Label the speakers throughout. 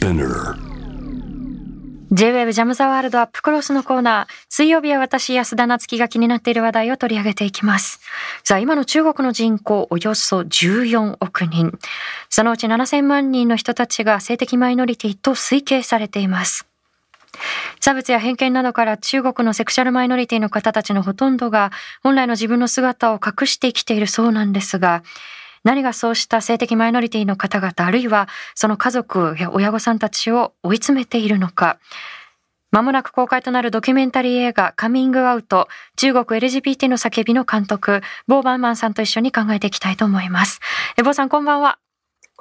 Speaker 1: Spinner
Speaker 2: J-Wave ジャムザワールドアップクロスのコーナー。水曜日は私、安田夏樹が気になっている話題を取り上げていきます。さあ、今の中国の人口およそ14億人。そのうち7000万人の人たちが性的マイノリティと推計されています。差別や偏見などから中国のセクシャルマイノリティの方たちのほとんどが本来の自分の姿を隠して生きているそうなんですが、何がそうした性的マイノリティの方々、あるいはその家族や親御さんたちを追い詰めているのか。まもなく公開となるドキュメンタリー映画カミングアウト中国 LGBT の叫びの監督、ボーバンマンさんと一緒に考えていきたいと思います。え、ボーさんこんばんは。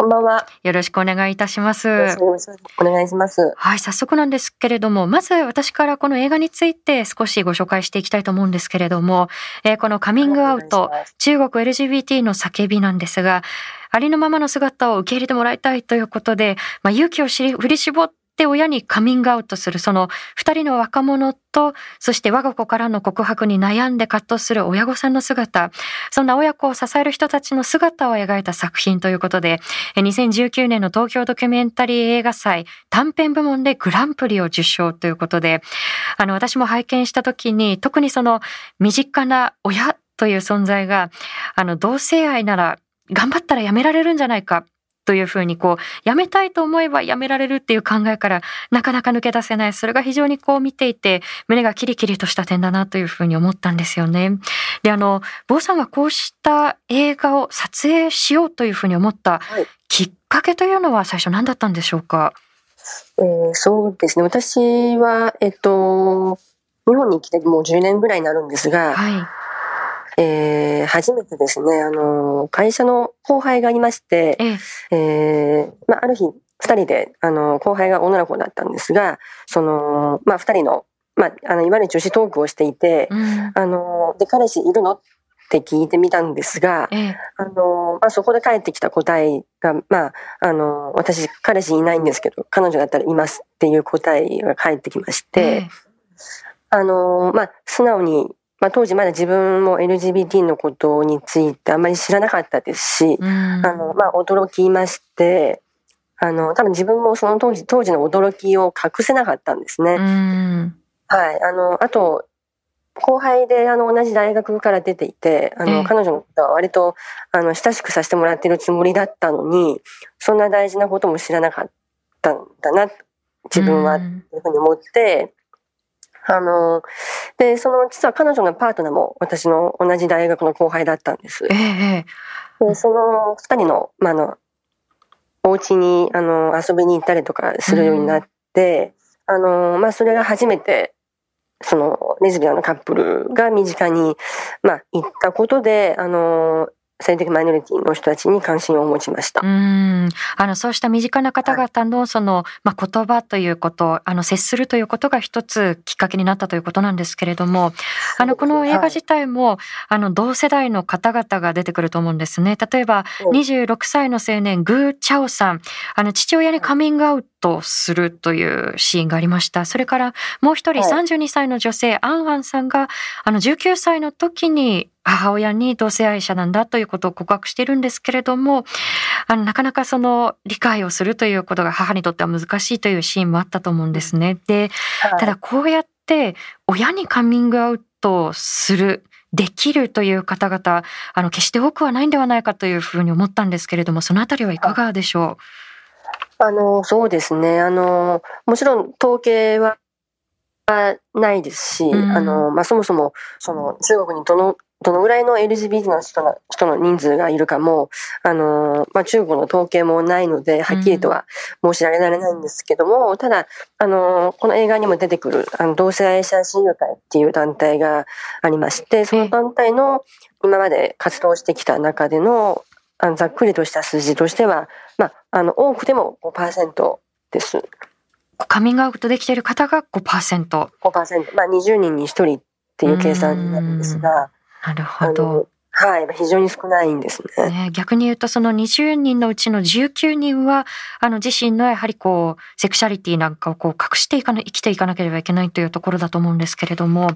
Speaker 3: こんばんは。
Speaker 2: よろしくお願いいたします。
Speaker 3: お願いします。
Speaker 2: はい、早速なんですけれども、まず私からこの映画について少しご紹介していきたいと思うんですけれども、えーこのカミングアウト、中国 LGBT の叫びなんですが、ありのままの姿を受け入れてもらいたいということで、まあ、勇気を振り絞って親にカミングアウトするその二人の若者と、そして我が子からの告白に悩んで葛藤する親御さんの姿、そんな親子を支える人たちの姿を描いた作品ということで、2019年の東京ドキュメンタリー映画祭短編部門でグランプリを受賞ということで、あの私も拝見した時に特にその身近な親という存在が、あの同性愛なら頑張ったらやめられるんじゃないか。というふうにこう、やめたいと思えばやめられるっていう考えからなかなか抜け出せない。それが非常にこう見ていて、胸がキリキリとした点だなというふうに思ったんですよね。で、あの、坊さんがこうした映画を撮影しようというふうに思った
Speaker 3: はい
Speaker 2: きっかけというのは最初何だったんでしょうか？
Speaker 3: えーそうですね。私は、えっと、日本に来てもう10年ぐらいになるんですが、
Speaker 2: はい。
Speaker 3: えー初めてですね、あの、会社の後輩がいまして、
Speaker 2: ええ。
Speaker 3: えーまあ、ある日、二人で、あの、後輩が女の子だったんですが、その、まあ、二人の、まあ、あの、いわゆる女子トークをしていて、
Speaker 2: うん。
Speaker 3: あの、で、彼氏いるの？って聞いてみたんですが、
Speaker 2: ええ。
Speaker 3: あの、まあ、そこで返ってきた答えが、まあ、あの、私、彼氏いないんですけど、彼女だったらいますっていう答えが返ってきまして、
Speaker 2: ええ
Speaker 3: あの、まあ、素直に、まあ、当時まだ自分も LGBT のことについてあんまり知らなかったですし、
Speaker 2: うん。
Speaker 3: あの、まあ、驚きまして、あの、多分自分もその当時、当時の驚きを隠せなかったんですね。
Speaker 2: うん。
Speaker 3: はい。あの、あと、後輩で、あの、同じ大学から出ていて、あの、
Speaker 2: ええ
Speaker 3: 彼女のことは割と、あの、親しくさせてもらってるつもりだったのに、そんな大事なことも知らなかったんだな、自分は、と
Speaker 2: うん
Speaker 3: いうふうに思って、あの、で、その、実は彼女のパートナーも私の同じ大学の後輩だったんです。
Speaker 2: ええええ。
Speaker 3: で、その二人の、まあ、あの、お家に、あの、遊びに行ったりとかするようになって、あの、まあ、それが初めて、その、レズビアンのカップルが身近に、まあ、行ったことで、あの、性的マイノリティの人たちに関心を持ちました。
Speaker 2: うん。あの、そうした身近な方々のその、まあ、言葉ということ、あの、接するということが一つきっかけになったということなんですけれども、あの、この映画自体も、あの、同世代の方々が出てくると思うんですね。例えば、
Speaker 3: うん
Speaker 2: 26歳の青年、グー・チャオさん、あの、父親にカミングアウトするというシーンがありました。それから、もう一人、
Speaker 3: はい
Speaker 2: 32歳の女性、アンアンさんが、あの、19歳の時に、母親に同性愛者なんだということを告白しているんですけれども、あの、なかなかその理解をするということが母にとっては難しいというシーンもあったと思うんですね。で、
Speaker 3: はい
Speaker 2: ただこうやって親にカミングアウトする、できるという方々、あの、決して多くはないんではないかというふうに思ったんですけれども、そのあたりはいかがでしょ
Speaker 3: あの、そうですね。あの、もちろん統計はないですし、
Speaker 2: うん
Speaker 3: あの、まあ、そもそも、その、中国にどの、どのぐらいの LGBT の人の人の人数がいるかも、あの、まあ、中国の統計もないので、はっきりとは申し上げられないんですけども、ただ、あの、この映画にも出てくる、あの、同性愛者親友会っていう団体がありまして、その団体の今まで活動してきた中での、あのざっくりとした数字としては、まあ、あの、多くても5%です。
Speaker 2: う。カミングアウトできている方が5%。
Speaker 3: 5%。まあ、20人に1人っていう計算になるんですが、
Speaker 2: なる
Speaker 3: あ
Speaker 2: ほど
Speaker 3: の。、はい、非常に少ないんですね。
Speaker 2: ね、逆に言うとその20人のうちの19人はあの自身のやはりこうセクシャリティなんかをこう隠していかな生きていかなければいけないというところだと思うんですけれども、
Speaker 3: はい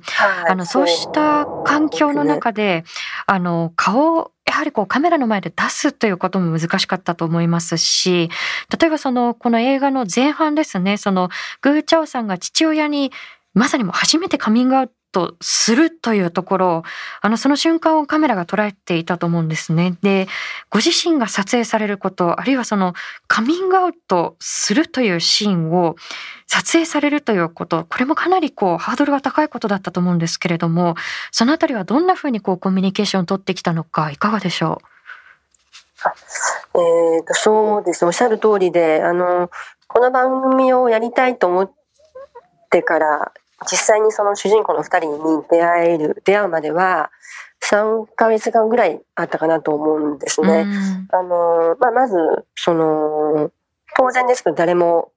Speaker 2: あのそうした環境の中であの顔をややはりこうカメラの前で出すということも難しかったと思いますし、例えばその、この映画の前半ですね、その、グーチャオさんが父親にまさにもう初めてカミングアウトするというところを、あの、その瞬間をカメラが捉えていたと思うんですね。で、ご自身が撮影されること、あるいはそのカミングアウトするというシーンを撮影されるということ、これもかなりこう、ハードルが高いことだったと思うんですけれども、そのあたりはどんなふうにこう、コミュニケーションを取ってきたのか、いかがでしょう？
Speaker 3: えーと、そうですおっしゃる通りで、あの、この番組をやりたいと思ってから、実際にその主人公の2人に出会える出会うまでは3ヶ月間ぐらいあったかなと思うんですね。あのまあ、まずその当然ですけど誰も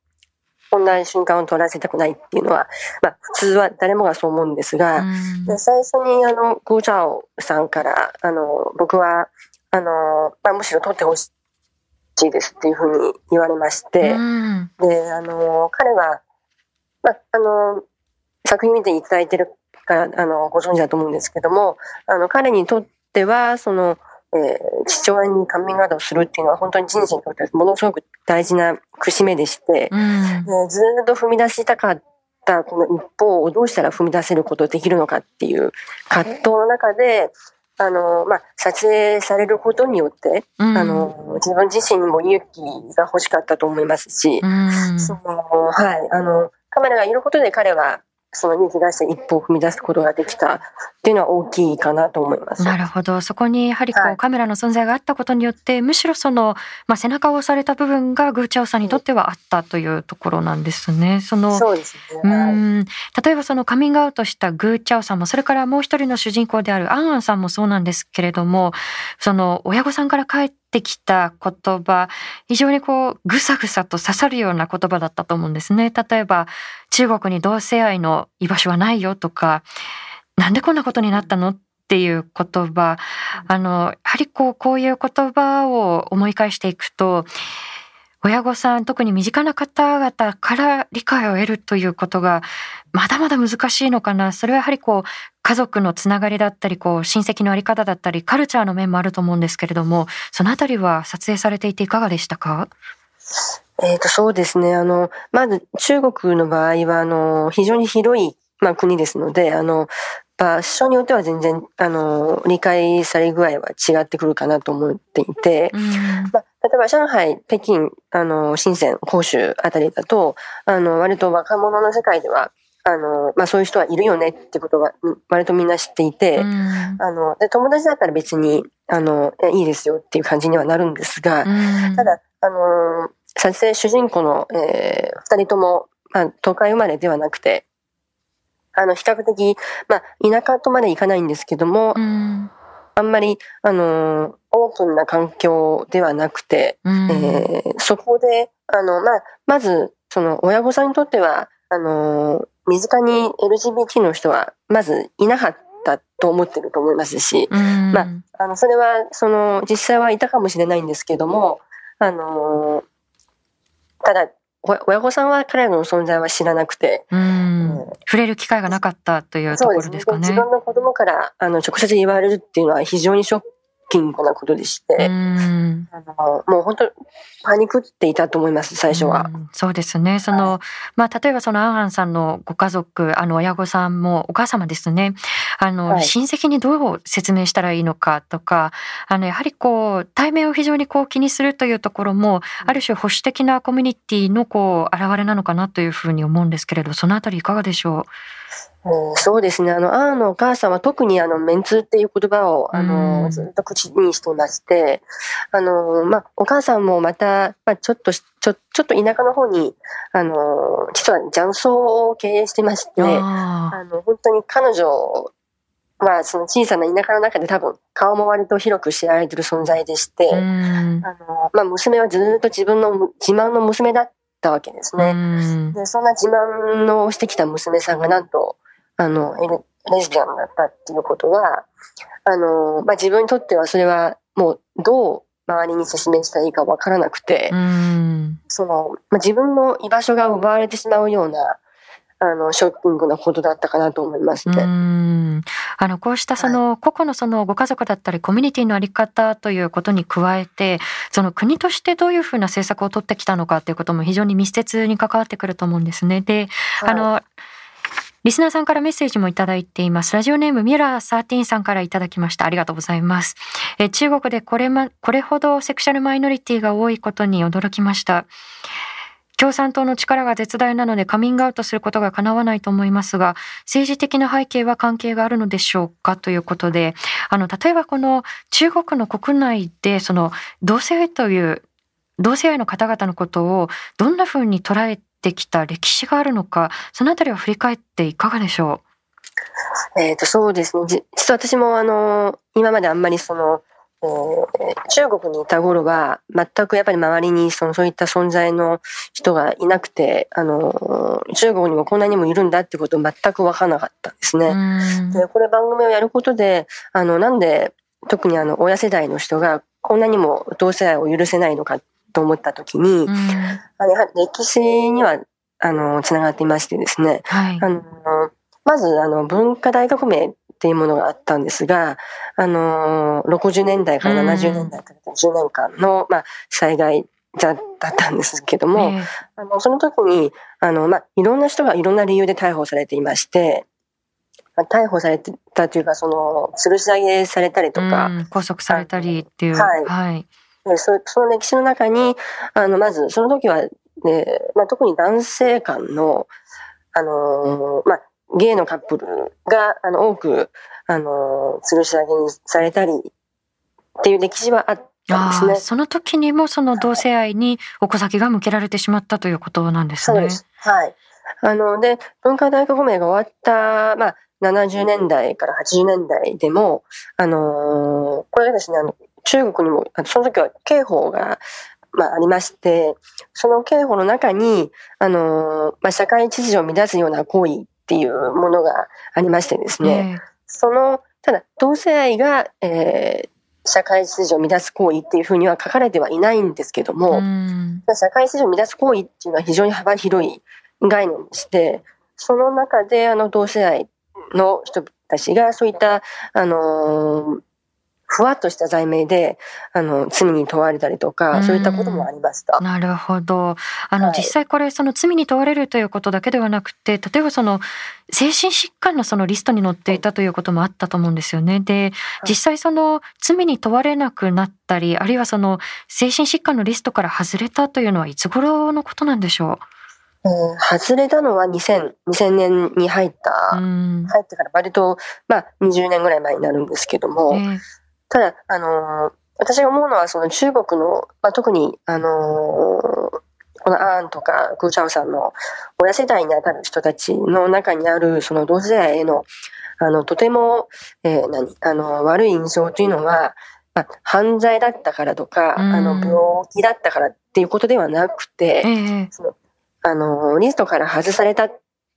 Speaker 3: こんな瞬間を撮らせたくないっていうのは、まあ、普通は誰もがそう思うんですが、で最初にあのグーチャオさんからあの僕はあの、まあ、むしろ撮ってほしいですっていうふうに言われまして、であの彼は、まあ、あの作品見ていただいてるから、あの、ご存知だと思うんですけども、あの、彼にとっては、その、えー、父親にカミングアウトをするっていうのは本当に人生にとってものすごく大事な節目でして、うん、ずっと踏み出したかったこの一歩をどうしたら踏み出せることできるのかっていう葛藤の中で、あの、まあ、撮影されることによって、うん、あの、自分自身にも勇気が欲しかったと思いますし、うん、その、はい、あの、カメラがいることで彼はその勇気出して一歩を踏み出すことができたっていうのは大きいかなと思います。
Speaker 2: なるほど。そこにやはりこう、はい、カメラの存在があったことによって、むしろその、まあ、背中を押された部分がグーチャオさんにとってはあったというところなんですね。その、
Speaker 3: そうですね。はい、うん
Speaker 2: 例えばそのカミングアウトしたグーチャオさんも、それからもう一人の主人公であるアンアンさんもそうなんですけれども、その親御さんから帰ってってきた言葉、非常にこう、ぐさぐさと刺さるような言葉だったと思うんですね。例えば、中国に同性愛の居場所はないよとか、なんでこんなことになったのっていう言葉、あの、やはりこう、こういう言葉を思い返していくと、親御さん、特に身近な方々から理解を得るということが、まだまだ難しいのかな。それはやはりこう、家族のつながりだったり、こう、親戚のあり方だったり、カルチャーの面もあると思うんですけれども、そのあたりは撮影されていていかがでしたか？
Speaker 3: えっ、と、そうですね。あの、まず中国の場合は、あの、非常に広い、まあ、国ですので、あの、場所によっては全然、あの、理解され具合は違ってくるかなと思っていて、うん、まあ、例えば上海、北京、あの、深セン、広州あたりだと、あの、割と若者の世界では、あの、まあ、そういう人はいるよねってことが、割とみんな知っていて、うん、あの、で、友達だったら別に、あの、いいですよっていう感じにはなるんですが、うん、ただ、あの、撮影主人公の、えー、二人とも、まあ、東海生まれではなくて、あの、比較的、まあ、田舎とまで行かないんですけども、うん、あんまり、あの、オープンな環境ではなくて、うん、えー、そこで、あの、まあ、まず、その、親御さんにとっては、あの、身近に LGBT の人は、まずいなかったと思ってると思いますし、うん、まあ、あの、それは、その、実際はいたかもしれないんですけども、あの、ただ、親御さんは彼らの存在は知らなくて、
Speaker 2: うん、触れる機会がなかったというところですかね。
Speaker 3: 自分の子供からあの直接言われるっていうのは非常にショッキングなことでして、うんあのもう本当パニクっていたと思います、最初は。
Speaker 2: うそうですね。その、はい、まあ、例えばそのアンアンさんのご家族、あの、親御さんも、お母様ですね。あの、はい、親戚にどう説明したらいいのかとか、あの、やはりこう、対面を非常にこう気にするというところも、ある種保守的なコミュニティのこう、現れなのかなというふうに思うんですけれど、そのあたりいかがでしょう？
Speaker 3: うん、そうですね。あの、アーのお母さんは特にあの、メンツっていう言葉を、あの、ずっと口にしていまして、あの、まあ、お母さんもまた、まあ、ちょっと、ちょ、ちょっと田舎の方に、あの、実は雀荘を経営してまして、あの、本当に彼女まあ、その小さな田舎の中で多分、顔も割と広く知られてる存在でして、あの、まあ、娘はずっと自分の自慢の娘だったわけですね。で、そんな自慢のしてきた娘さんがなんと、あの、レズビアンだったっていうことは、あの、まあ、自分にとってはそれはもうどう周りに説明したらいいかわからなくて、その、まあ、自分の居場所が奪われてしまうような、あの、ショッキングなことだったかなと思いますね。
Speaker 2: うんあの、こうしたその、個々のそのご家族だったりコミュニティのあり方ということに加えて、その国としてどういうふうな政策を取ってきたのかということも非常に密接に関わってくると思うんですね。で、はい、あの、リスナーさんからメッセージもいただいています。ラジオネームミラー13さんからいただきました。ありがとうございます。え中国でこれま、これほどセクシャルマイノリティが多いことに驚きました。共産党の力が絶大なのでカミングアウトすることが叶わないと思いますが、政治的な背景は関係があるのでしょうか？ということで、あの、例えばこの中国の国内で、その同性という、同性愛の方々のことをどんなふうに捉えてきた歴史があるのか、そのあたりを振り返っていかがでしょ
Speaker 3: う？えっ、と、そうですね。実は私もあの、今まであんまりその、えー、中国にいた頃は、全くやっぱり周りにそのそういった存在の人がいなくて、あの、中国にもこんなにもいるんだってこと全くわからなかったんですね。で、これ番組をやることで、あの、なんで、特にあの、親世代の人がこんなにも同性愛を許せないのかと思った時に、あのやはり歴史には、あの、つながっていましてですね、はい、あの、まず、あの、文化大革命っていうものがあったんですが、あのー、60年代から70年代から10年間の、まあ、災害だったんですけども、えー、あのその時に、あの、まあ、いろんな人がいろんな理由で逮捕されていまして、まあ、逮捕されてたというか、その、吊るし上げされたりとか。
Speaker 2: 拘束されたりっていう。
Speaker 3: はい。はい、そその歴史の中に、あの、まず、その時は、ね、まあ、特に男性間の、あのー、まあ、ゲイのカップルが、あの、多く、あの、吊るし上げにされたりっていう歴史はあったんですね。
Speaker 2: その時にもその同性愛にお子先が向けられてしまったということなんですね。
Speaker 3: そうです。はい。あの、で、文化大革命が終わった、まあ、70年代から80年代でも、あのー、これがですね、あの、中国にも、その時は刑法が、まあ、ありまして、その刑法の中に、あのー、まあ、社会秩序を乱すような行為っていうものがありましてですね、えー、その、ただ、同性愛が、えー、社会秩序を乱す行為っていうふうには書かれてはいないんですけども、社会秩序を乱す行為っていうのは非常に幅広い概念でして、その中であの同性愛の人たちがそういった、あのー、ふわっとした罪名で、あの、罪に問われたりとか、そういったこともありました。
Speaker 2: なるほど。あの、はい、実際これ、その罪に問われるということだけではなくて、例えばその、精神疾患のそのリストに載っていたということもあったと思うんですよね。で、実際その、罪に問われなくなったり、あるいはその、精神疾患のリストから外れたというのはいつ頃のことなんでしょう？
Speaker 3: えー、外れたのは2000、2000年に入った、入ってから割と、まあ、20年ぐらい前になるんですけども、えーただ、あのー、私が思うのは、その中国の、まあ、特に、あのー、このアーンとかグーチャオさんの親世代にあたる人たちの中にある、その同世代への、あの、とても、えー、何、あの、悪い印象というのは、まあ、犯罪だったからとか、あの、病気だったからっていうことではなくて、そのあの、リストから外された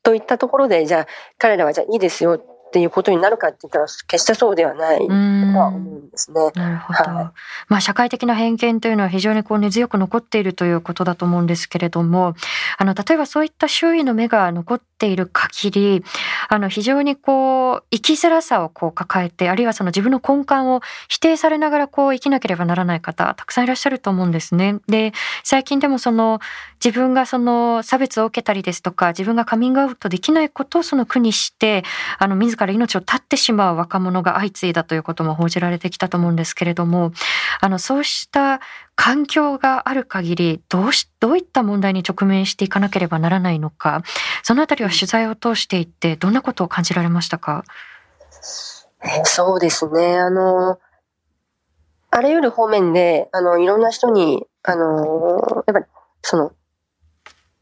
Speaker 3: といったところで、じゃあ、彼らはじゃあいいですよっていうことになるかって言ったら決してそうではないとは思うんですね。
Speaker 2: なるほど。はい、まあ社会的な偏見というのは非常にこう根強く残っているということだと思うんですけれども、あの例えばそういった周囲の目が残っている限り、あの非常にこう生きづらさをこう抱えて、あるいはその自分の根幹を否定されながらこう生きなければならない方たくさんいらっしゃると思うんですね。で、最近でもその自分がその差別を受けたりですとか、自分がカミングアウトできないことをその苦にして、あの自ら命を絶ってしまう若者が相次いだということも報じられてきたと思うんですけれども、あの、そうした環境がある限り、どうし、どういった問題に直面していかなければならないのか、そのあたりは取材を通していって、どんなことを感じられましたか？
Speaker 3: そうですね。あの、あらゆる方面で、あの、いろんな人に、あの、やっぱり、その、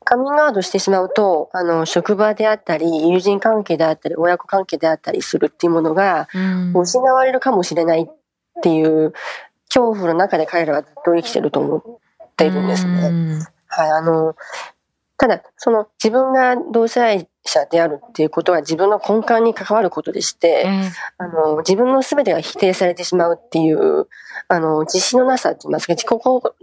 Speaker 3: カミングアウトしてしまうと、あの、職場であったり、友人関係であったり、親子関係であったりするっていうものが、失われるかもしれないっていう恐怖の中で彼らはずっと生きてると思っているんですね。はい、あの、ただ、その自分が同性愛者であるっていうことは自分の根幹に関わることでして、あの、自分の全てが否定されてしまうっていう、あの、自信のなさって言いますか、自己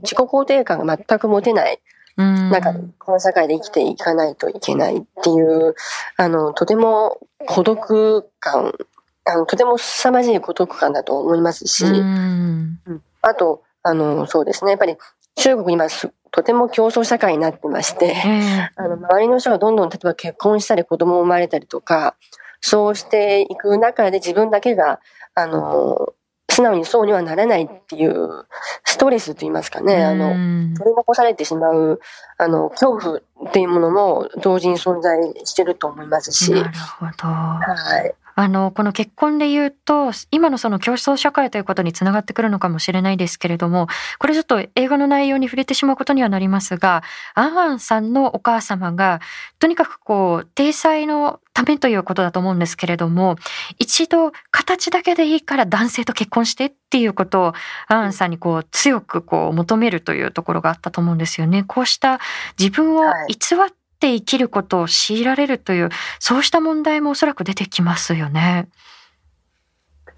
Speaker 3: 自己肯定感が全く持てない中で、この社会で生きていかないといけないっていう、あの、とても孤独感、あの、とても凄まじい孤独感だと思いますし、あと、あの、そうですね、やっぱり中国今とても競争社会になってまして、あの、周りの人がどんどん例えば結婚したり子供生まれたりとか、そうしていく中で自分だけが、あの、素直にそうにはなれないっていうストレスと言いますかね、あの、取り残されてしまう、あの、恐怖っていうものも同時に存在してると思いますし。な
Speaker 2: るほど。はい。あの、この結婚で言うと、今のその競争社会ということにつながってくるのかもしれないですけれども、これちょっと映画の内容に触れてしまうことにはなりますが、アンアンさんのお母様が、とにかくこう、体裁のためということだと思うんですけれども、一度形だけでいいから男性と結婚してっていうことを、アンアンさんにこう、強くこう、求めるというところがあったと思うんですよね。こうした自分を偽って生きることを強いられるという、そうした問題もおそらく出てきますよね。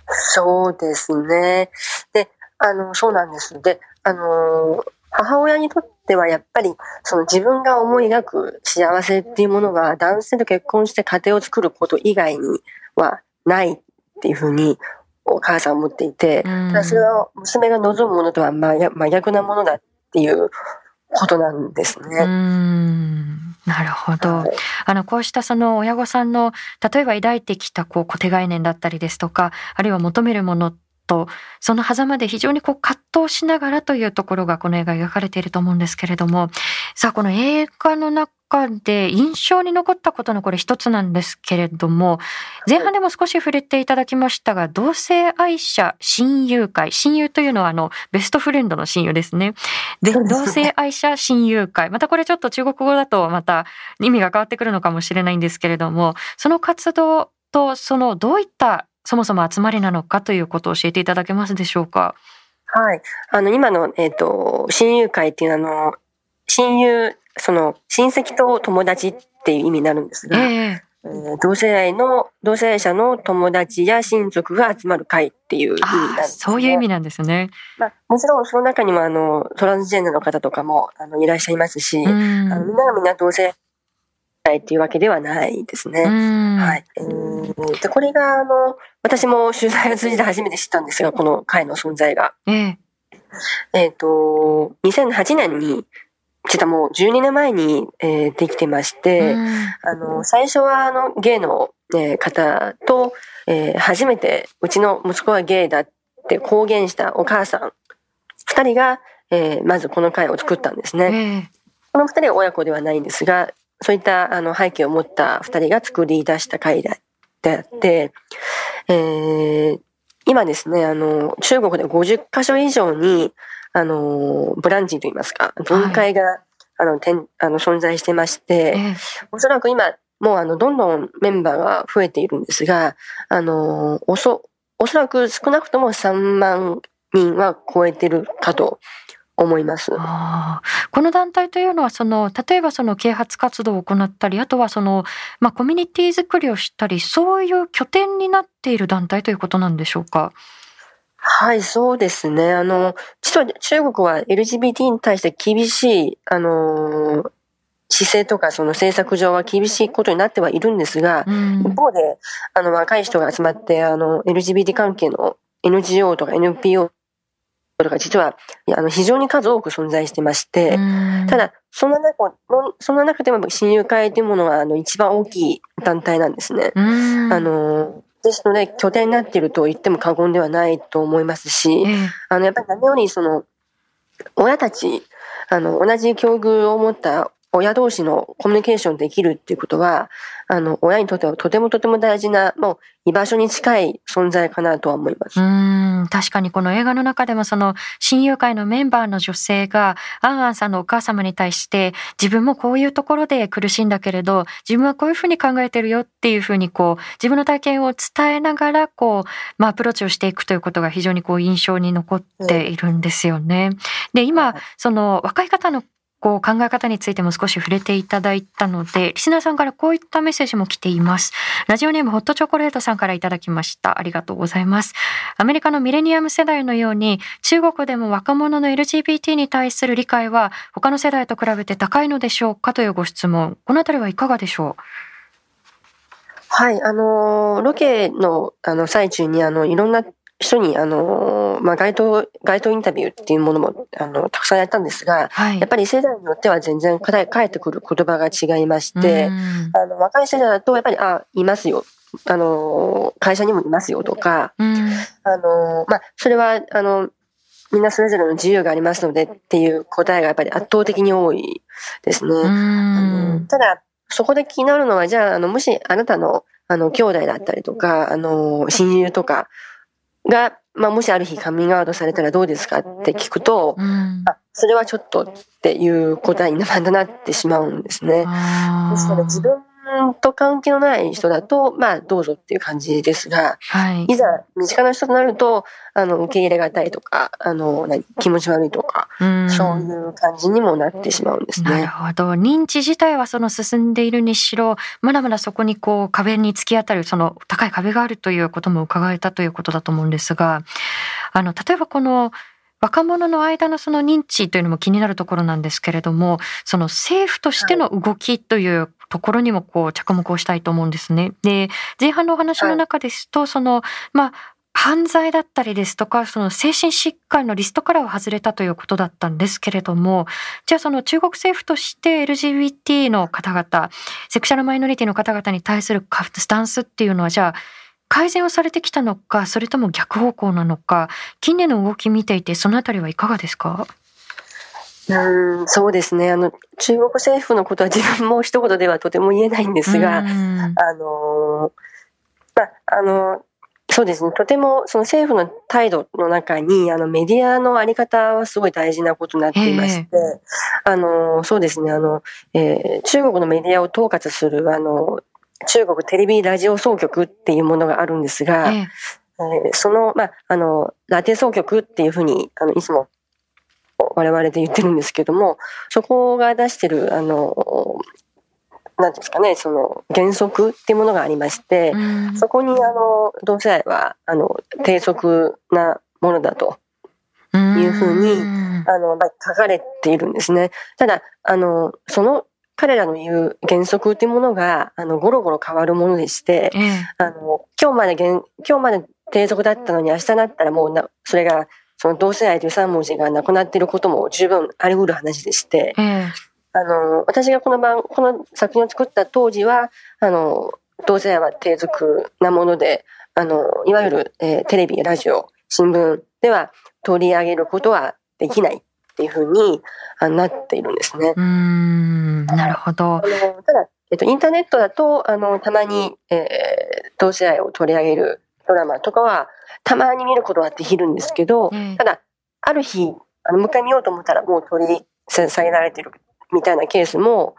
Speaker 3: そうですね。で、あの、そうなんです。で、あの、母親にとってはやっぱり、その自分が思い描く幸せっていうものが男性と結婚して家庭を作ること以外にはないっていうふうにお母さん思っていて、ただそれは娘が望むものとは真逆なものだっていうことなんですね。
Speaker 2: なるほど。はい、あの、こうしたその親御さんの、例えば抱いてきたこう固定概念だったりですとか、あるいは求めるものと、その狭間で非常にこう葛藤しながらというところがこの映画描かれていると思うんですけれども、さあ、この映画の中で印象に残ったことのこれ一つなんですけれども、前半でも少し触れていただきましたが、同性愛者親友会、親友というのはあの、ベストフレンドの親友ですね。で、同性愛者親友会。またこれちょっと中国語だとまた意味が変わってくるのかもしれないんですけれども、その活動とそのどういったそもそも集まりなのかということを教えていただけますでしょうか？
Speaker 3: はい。あの、今の、えっ、ー、と、親友会っていうあの、親友、その、親戚と友達っていう意味になるんですが、えー、同性愛の、同性愛者の友達や親族が集まる会っていう意味なんです、ね、
Speaker 2: そういう意味なんですね。
Speaker 3: まあ、もちろんその中にもあの、トランスジェンダーの方とかもあのいらっしゃいますし、あのみんながみんな同性愛っていうわけではないですね。はい。で、これがあの、私も取材を通じて初めて知ったんですが、この会の存在が。ええっ、と、2008年に、実はもう12年前に、えー、できてまして、あの、最初はあの、ゲイの、えー、方と、えー、初めて、うちの息子はゲイだって公言したお母さん、二人が、えー、まずこの会を作ったんですね。この二人は親子ではないんですが、そういったあの背景を持った二人が作り出した会であって、えー、今ですね、あの、中国で50カ所以上に、あの、ブランチといいますか、分解が、はい、あの、てんあの存在してまして、えー、おそらく今、もうあの、どんどんメンバーが増えているんですが、あの、おそ、おそらく少なくとも3万人は超えてるかと思います。
Speaker 2: この団体というのはその例えばその啓発活動を行ったりあとはその、まあ、コミュニティ作りをしたりそういう拠点になっている団体ということなんでしょうか？
Speaker 3: はい、そうですね。あの、実は中国は LGBT に対して厳しい、あの、姿勢とかその政策上は厳しいことになってはいるんですが、うん、一方で、あの、若い人が集まって、あの、LGBT 関係の NGO とか NPO とか実はあの非常に数多く存在してまして、ただ、その中その中でも親友会というものはあの一番大きい団体なんですね。あのですので、拠点になっていると言っても過言ではないと思いますし、あのやっぱり何よりその親たち、あの同じ境遇を持った親同士のコミュニケーションできるっていうことは、あの、親にとってはとてもとても大事な、もう居場所に近い存在かなとは思います。う
Speaker 2: ん、確かにこの映画の中でもその親友会のメンバーの女性がアンアンさんのお母様に対して自分もこういうところで苦しいんだけれど自分はこういうふうに考えてるよっていうふうにこう自分の体験を伝えながらこう、まあ、アプローチをしていくということが非常にこう印象に残っているんですよね。で今その若い方のこう考え方についても少し触れていただいたので、リスナーさんからこういったメッセージも来ています。ラジオネームホットチョコレートさんからいただきました。ありがとうございます。アメリカのミレニアム世代のように、中国でも若者の LGBT に対する理解は他の世代と比べて高いのでしょうかというご質問。このあたりはいかがでしょう？
Speaker 3: はい、あの、ロケの、あの、最中に、あの、いろんな人に、あの、まあ、街頭、街頭インタビューっていうものも、あの、たくさんやったんですが、はい、やっぱり世代によっては全然返ってくる言葉が違いまして、あの、若い世代だと、やっぱり、あ、いますよ。あの、会社にもいますよとか、あの、まあ、それは、あの、みんなそれぞれの自由がありますのでっていう答えがやっぱり圧倒的に多いですね。ただ、そこで気になるのは、じゃあ、あの、もしあなたの、あの、兄弟だったりとか、あの、親友とか、が、まあ、もしある日カミングアウトされたらどうですかって聞くと、うん、あそれはちょっとっていう答えにまたなってしまうんですね。ですから自分と関係のない人だと、まあ、どうぞっていう感じですが、はい、いざ身近な人となると、あの、受け入れがたいとか、あの、何、気持ち悪いとか、うそういう感じにもなってしまうんですね。
Speaker 2: なるほど。認知自体はその進んでいるにしろ、まだまだそこにこう壁に突き当たる、その高い壁があるということも伺えたということだと思うんですが、あの、例えばこの、若者の間のその認知というのも気になるところなんですけれども、その政府としての動きというところにもこう着目をしたいと思うんですね。で、前半のお話の中ですと、その、まあ、犯罪だったりですとか、その精神疾患のリストからは外れたということだったんですけれども、じゃあその中国政府として LGBT の方々、セクシャルマイノリティの方々に対するスタンスっていうのは、じゃあ改善をされてきたのか、それとも逆方向なのか、近年の動き見ていて、そのあたりはいかがですか？
Speaker 3: うん、そうですね。あの、中国政府のことは自分も一言ではとても言えないんですが、あの、まあ、あの、そうですね。とても、その政府の態度の中に、あの、メディアのあり方はすごい大事なことになっていまして、あの、そうですね。あの、えー、中国のメディアを統括する、あの、中国テレビラジオ総局っていうものがあるんですが、えー、その、まあ、あの、ラテ総局っていうふうに、あの、いつも我々で言ってるんですけども、そこが出してる、あの、なんですかね、その原則っていうものがありまして、そこにあの同性愛はあの低俗なものだというふうにあの、まあ、書かれているんですね。ただ、あの、その彼らの言う原則っていうものが、あの、ゴロゴロ変わるものでして、あの、今日まで今日まで低俗だったのに明日になったらもうな、それがその同性愛という3文字がなくなっていることも十分あり得る話でして、えあの、私がこの番、この作品を作った当時は、あの、同性愛は低俗なもので、あの、いわゆる、えー、テレビ、ラジオ、新聞では取り上げることはできないっていうふうになっているんですね。
Speaker 2: うん、なるほど。
Speaker 3: ただ、えっと、インターネットだと、あの、たまに、えー、同性愛を取り上げるドラマとかは、たまに見ることはできるんですけど、ただ、ある日、あの、もう一回見ようと思ったらもう取り下げられてるみたいなケースも、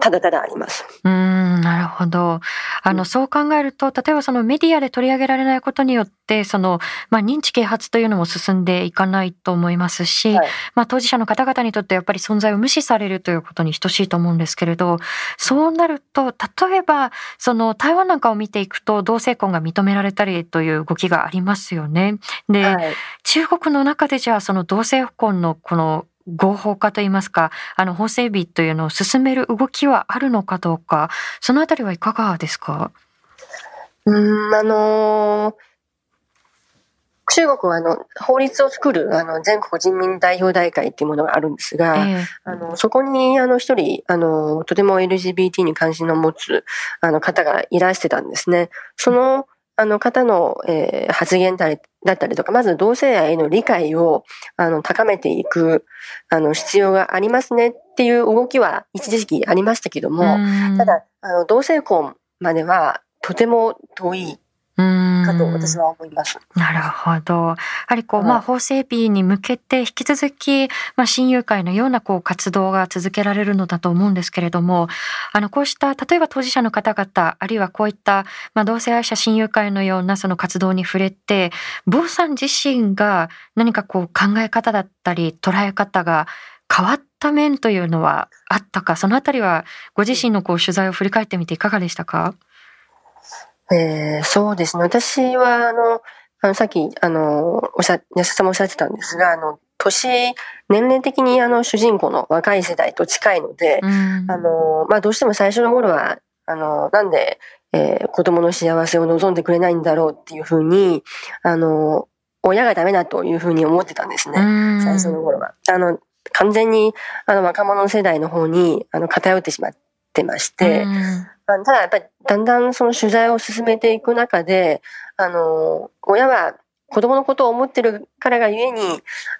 Speaker 3: ただただあります。
Speaker 2: うん、なるほど。あの、そう考えると、例えばそのメディアで取り上げられないことによって、その、まあ、認知啓発というのも進んでいかないと思いますし、はい、まあ、当事者の方々にとってやっぱり存在を無視されるということに等しいと思うんですけれど、そうなると、例えば、その、台湾なんかを見ていくと、同性婚が認められたりという動きがありますよね。で、はい、中国の中でじゃあ、その同性婚のこの合法化といいますか、あの法整備というのを進める動きはあるのかどうか、そのあたりはいかがですか？
Speaker 3: うん、あのー、中国はあの法律を作るあの全国人民代表大会っていうものがあるんですが、えー、あのそこにあの一人あのとても LGBT に関心の持つあの方がいらしてたんですね。そのあの方の、えー、発言だったりとか、まず同性愛の理解をあの高めていくあの必要がありますねっていう動きは一時期ありましたけども、ただあの同性婚まではとても遠いかと私は思います。
Speaker 2: なるほど。やはりこう、まあ、法整備に向けて引き続き、まあ、親友会のようなこう活動が続けられるのだと思うんですけれども、あの、こうした、例えば当事者の方々、あるいはこういった、まあ、同性愛者親友会のようなその活動に触れて、坊さん自身が何かこう考え方だったり捉え方が変わった面というのはあったか、そのあたりはご自身のこう取材を振り返ってみていかがでしたか？
Speaker 3: えー、そうですね。私は、あの、あの、さっき、あの、おしゃ、安田さんもおっしゃってたんですが、あの、年、年齢的にあの、主人公の若い世代と近いので、うん、あの、まあ、どうしても最初の頃は、あの、なんで、えー、子供の幸せを望んでくれないんだろうっていうふうに、あの、親がダメだというふうに思ってたんですね。最初の頃は。あの、完全に、あの、若者世代の方に、あの、偏ってしまってまして、ただやっぱり、だんだんその取材を進めていく中で、あの、親は子供のことを思ってるからがゆえに、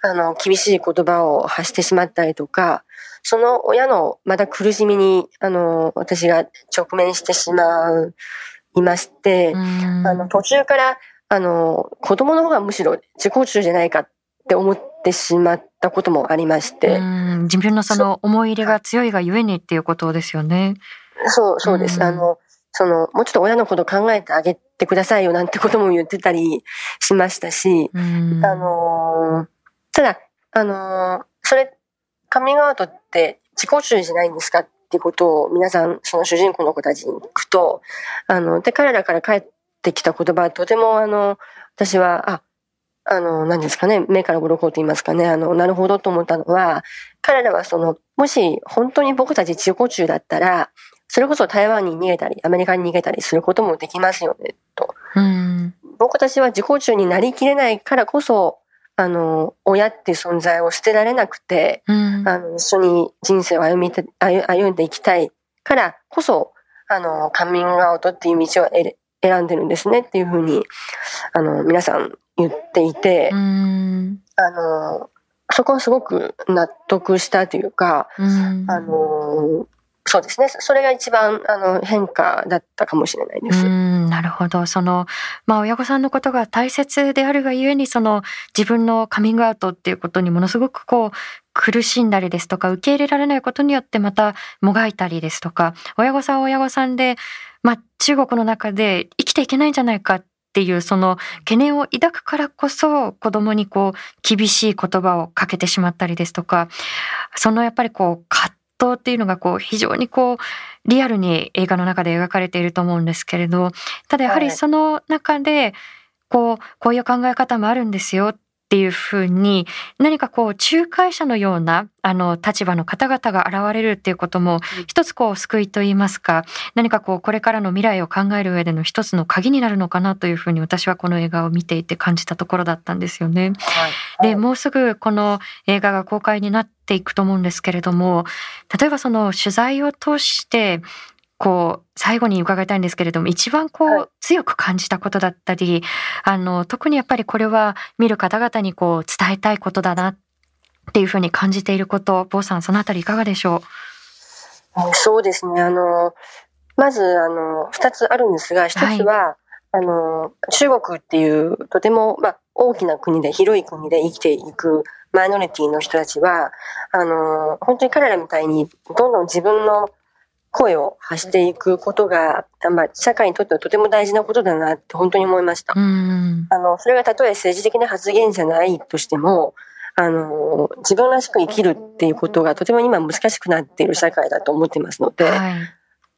Speaker 3: あの、厳しい言葉を発してしまったりとか、その親のまた苦しみに、あの、私が直面してしまう、いまして、あの、途中から、あの、子供の方がむしろ自己中じゃないかって思ってしまったこともありまして。
Speaker 2: 自分のその思い入れが強いがゆえにっていうことですよね。
Speaker 3: そう、そうです。あの、その、もうちょっと親のこと考えてあげてくださいよなんてことも言ってたりしましたし、あのただ、あのそれ、カミングアウトって自己中じゃないんですかっていうことを皆さん、その主人公の子たちに聞くと、あの、で、彼らから帰ってきた言葉はとてもあの、私は、あ、あの、何ですかね、目から鱗と言いますかね、あの、なるほどと思ったのは、彼らはその、もし本当に僕たち自己中だったら、それこそ台湾に逃げたり、アメリカに逃げたりすることもできますよね、と。うん、僕たちは自己中になりきれないからこそ、あの、親っていう存在を捨てられなくて、うん、あの、一緒に人生を歩みて、歩んでいきたいからこそ、あの、カミングアウトっていう道を選んでるんですねっていうふうに、あの、皆さん言っていて、うん、あの、そこはすごく納得したというか、うん、あの、そうですね。それが一番あの変化だったかもしれないです。
Speaker 2: うんなるほど。そのまあ親御さんのことが大切であるがゆえにその自分のカミングアウトっていうことにものすごくこう苦しんだりですとか受け入れられないことによってまたもがいたりですとか親御さんは親御さんでまあ中国の中で生きていけないんじゃないかっていうその懸念を抱くからこそ子供にこう厳しい言葉をかけてしまったりですとかそのやっぱりこう葛藤っていうのがこう非常にこうリアルに映画の中で描かれていると思うんですけれどただやはりその中でこうこういう考え方もあるんですよっていうふうに何かこう仲介者のようなあの立場の方々が現れるっていうことも一つこう救いと言いますか何かこうこれからの未来を考える上での一つの鍵になるのかなというふうに私はこの映画を見ていて感じたところだったんですよね。はい、でもうすぐこの映画が公開になっていくと思うんですけれども例えばその取材を通してこう最後に伺いたいんですけれども一番こう、はい、強く感じたことだったりあの特にやっぱりこれは見る方々にこう伝えたいことだなっていうふうに感じていること坊さんそのあたりいかがでしょ
Speaker 3: う？そうですね。あのまずあの2つあるんですが1つは、はい、あの中国っていうとても、まあ、大きな国で広い国で生きていくマイノリティの人たちはあの本当に彼らみたいにどんどん自分の声を発していくことが、まあ、社会にとってはとても大事なことだなって本当に思いました。あの、それがたとえ政治的な発言じゃないとしても、あの、自分らしく生きるっていうことがとても今難しくなっている社会だと思ってますので、はい、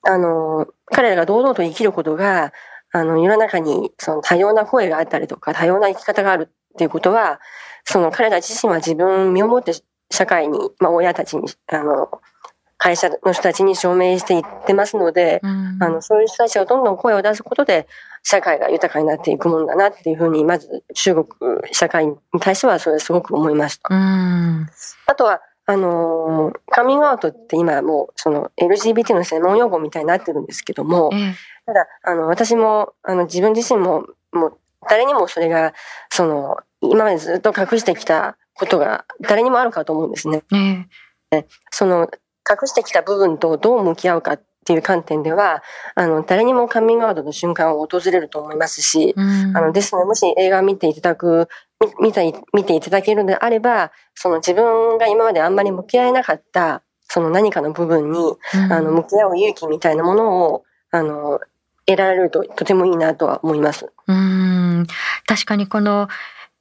Speaker 3: あの、彼らが堂々と生きることが、あの、世の中にその多様な声があったりとか、多様な生き方があるっていうことは、その彼ら自身は自分身をもって社会に、まあ親たちに、あの、会社の人たちに証明していってますので、うん、あの、そういう人たちがどんどん声を出すことで、社会が豊かになっていくもんだなっていうふうに、まず中国社会に対してはそれすごく思いました。うん、あとは、あのー、カミングアウトって今もうその LGBT の専門用語みたいになってるんですけども、ええ、ただ、あの、私も、あの、自分自身も、もう誰にもそれが、その、今までずっと隠してきたことが誰にもあるかと思うんですね。え、その、隠してきた部分とどう向き合うかっていう観点では、あの、誰にもカミングアウトの瞬間を訪れると思いますし、うん、あの、ですので、もし映画を見ていただく、見た見ていただけるのであれば、その自分が今まであんまり向き合えなかった、その何かの部分に、うん、あの、向き合う勇気みたいなものを、あの、得られるととてもいいなとは思います。
Speaker 2: うん。確かにこの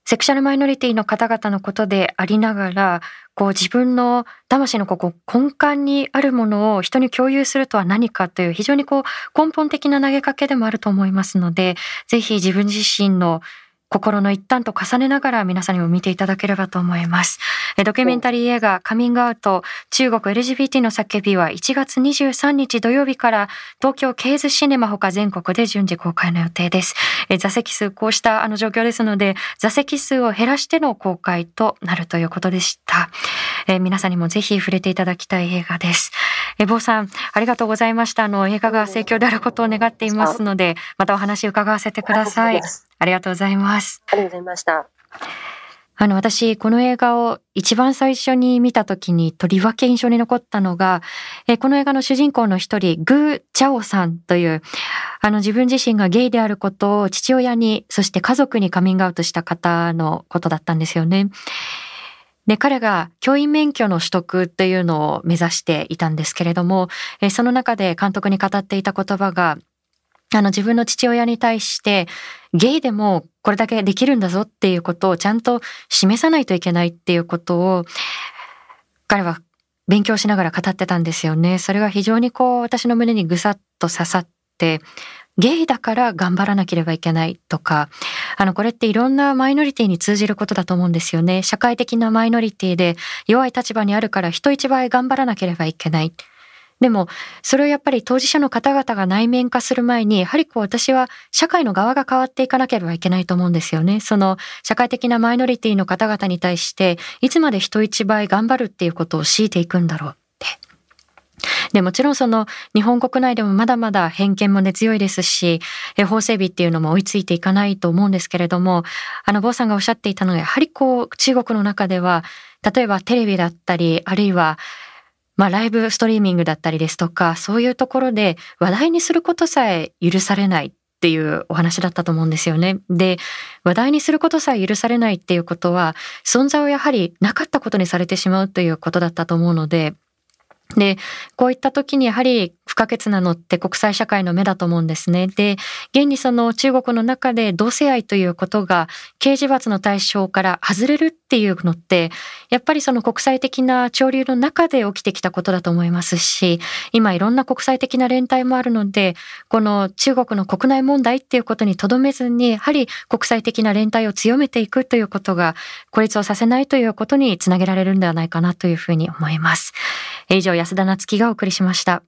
Speaker 2: セクシャルマイノリティの方々のことでありながら、こう自分の魂のここ根幹にあるものを人に共有するとは何かという非常にこう根本的な投げかけでもあると思いますので、ぜひ自分自身の心の一端と重ねながら皆さんにも見ていただければと思います。ドキュメンタリー映画カミングアウト中国 LGBT の叫びは1月23日土曜日から東京ケーズシネマほか全国で順次公開の予定です。座席数こうしたあの状況ですので座席数を減らしての公開となるということでした。え皆さんにもぜひ触れていただきたい映画です。え坊さんありがとうございました。あの映画が盛況であることを願っていますのでまたお話伺わせてください。ありがとうございます。
Speaker 3: ありがとうございました。
Speaker 2: あの、私、この映画を一番最初に見た時に、とりわけ印象に残ったのが、えこの映画の主人公の一人、グー・チャオさんという、あの、自分自身がゲイであることを父親に、そして家族にカミングアウトした方のことだったんですよね。で、彼が教員免許の取得というのを目指していたんですけれども、えその中で監督に語っていた言葉が、あの自分の父親に対してゲイでもこれだけできるんだぞっていうことをちゃんと示さないといけないっていうことを彼は勉強しながら語ってたんですよね。それが非常にこう私の胸にぐさっと刺さってゲイだから頑張らなければいけないとか、あの、これっていろんなマイノリティに通じることだと思うんですよね。社会的なマイノリティで弱い立場にあるから人一倍頑張らなければいけない。でも、それをやっぱり当事者の方々が内面化する前に、やはりこう私は社会の側が変わっていかなければいけないと思うんですよね。その社会的なマイノリティの方々に対して、いつまで人一倍頑張るっていうことを強いていくんだろうって。で、もちろんその日本国内でもまだまだ偏見も根強いですし、法整備っていうのも追いついていかないと思うんですけれども、あの、坊さんがおっしゃっていたのは、やはりこう、中国の中では、例えばテレビだったり、あるいはまあライブストリーミングだったりですとか、そういうところで話題にすることさえ許されないっていうお話だったと思うんですよね。で、話題にすることさえ許されないっていうことは、存在をやはりなかったことにされてしまうということだったと思うので、で、こういった時にやはり不可欠なのって国際社会の目だと思うんですね。で、現にその中国の中で同性愛ということが刑事罰の対象から外れるっていうのって、やっぱりその国際的な潮流の中で起きてきたことだと思いますし、今いろんな国際的な連帯もあるので、この中国の国内問題っていうことにとどめずに、やはり国際的な連帯を強めていくということが孤立をさせないということにつなげられるんではないかなというふうに思います。以上、安田なつきがお送りしました。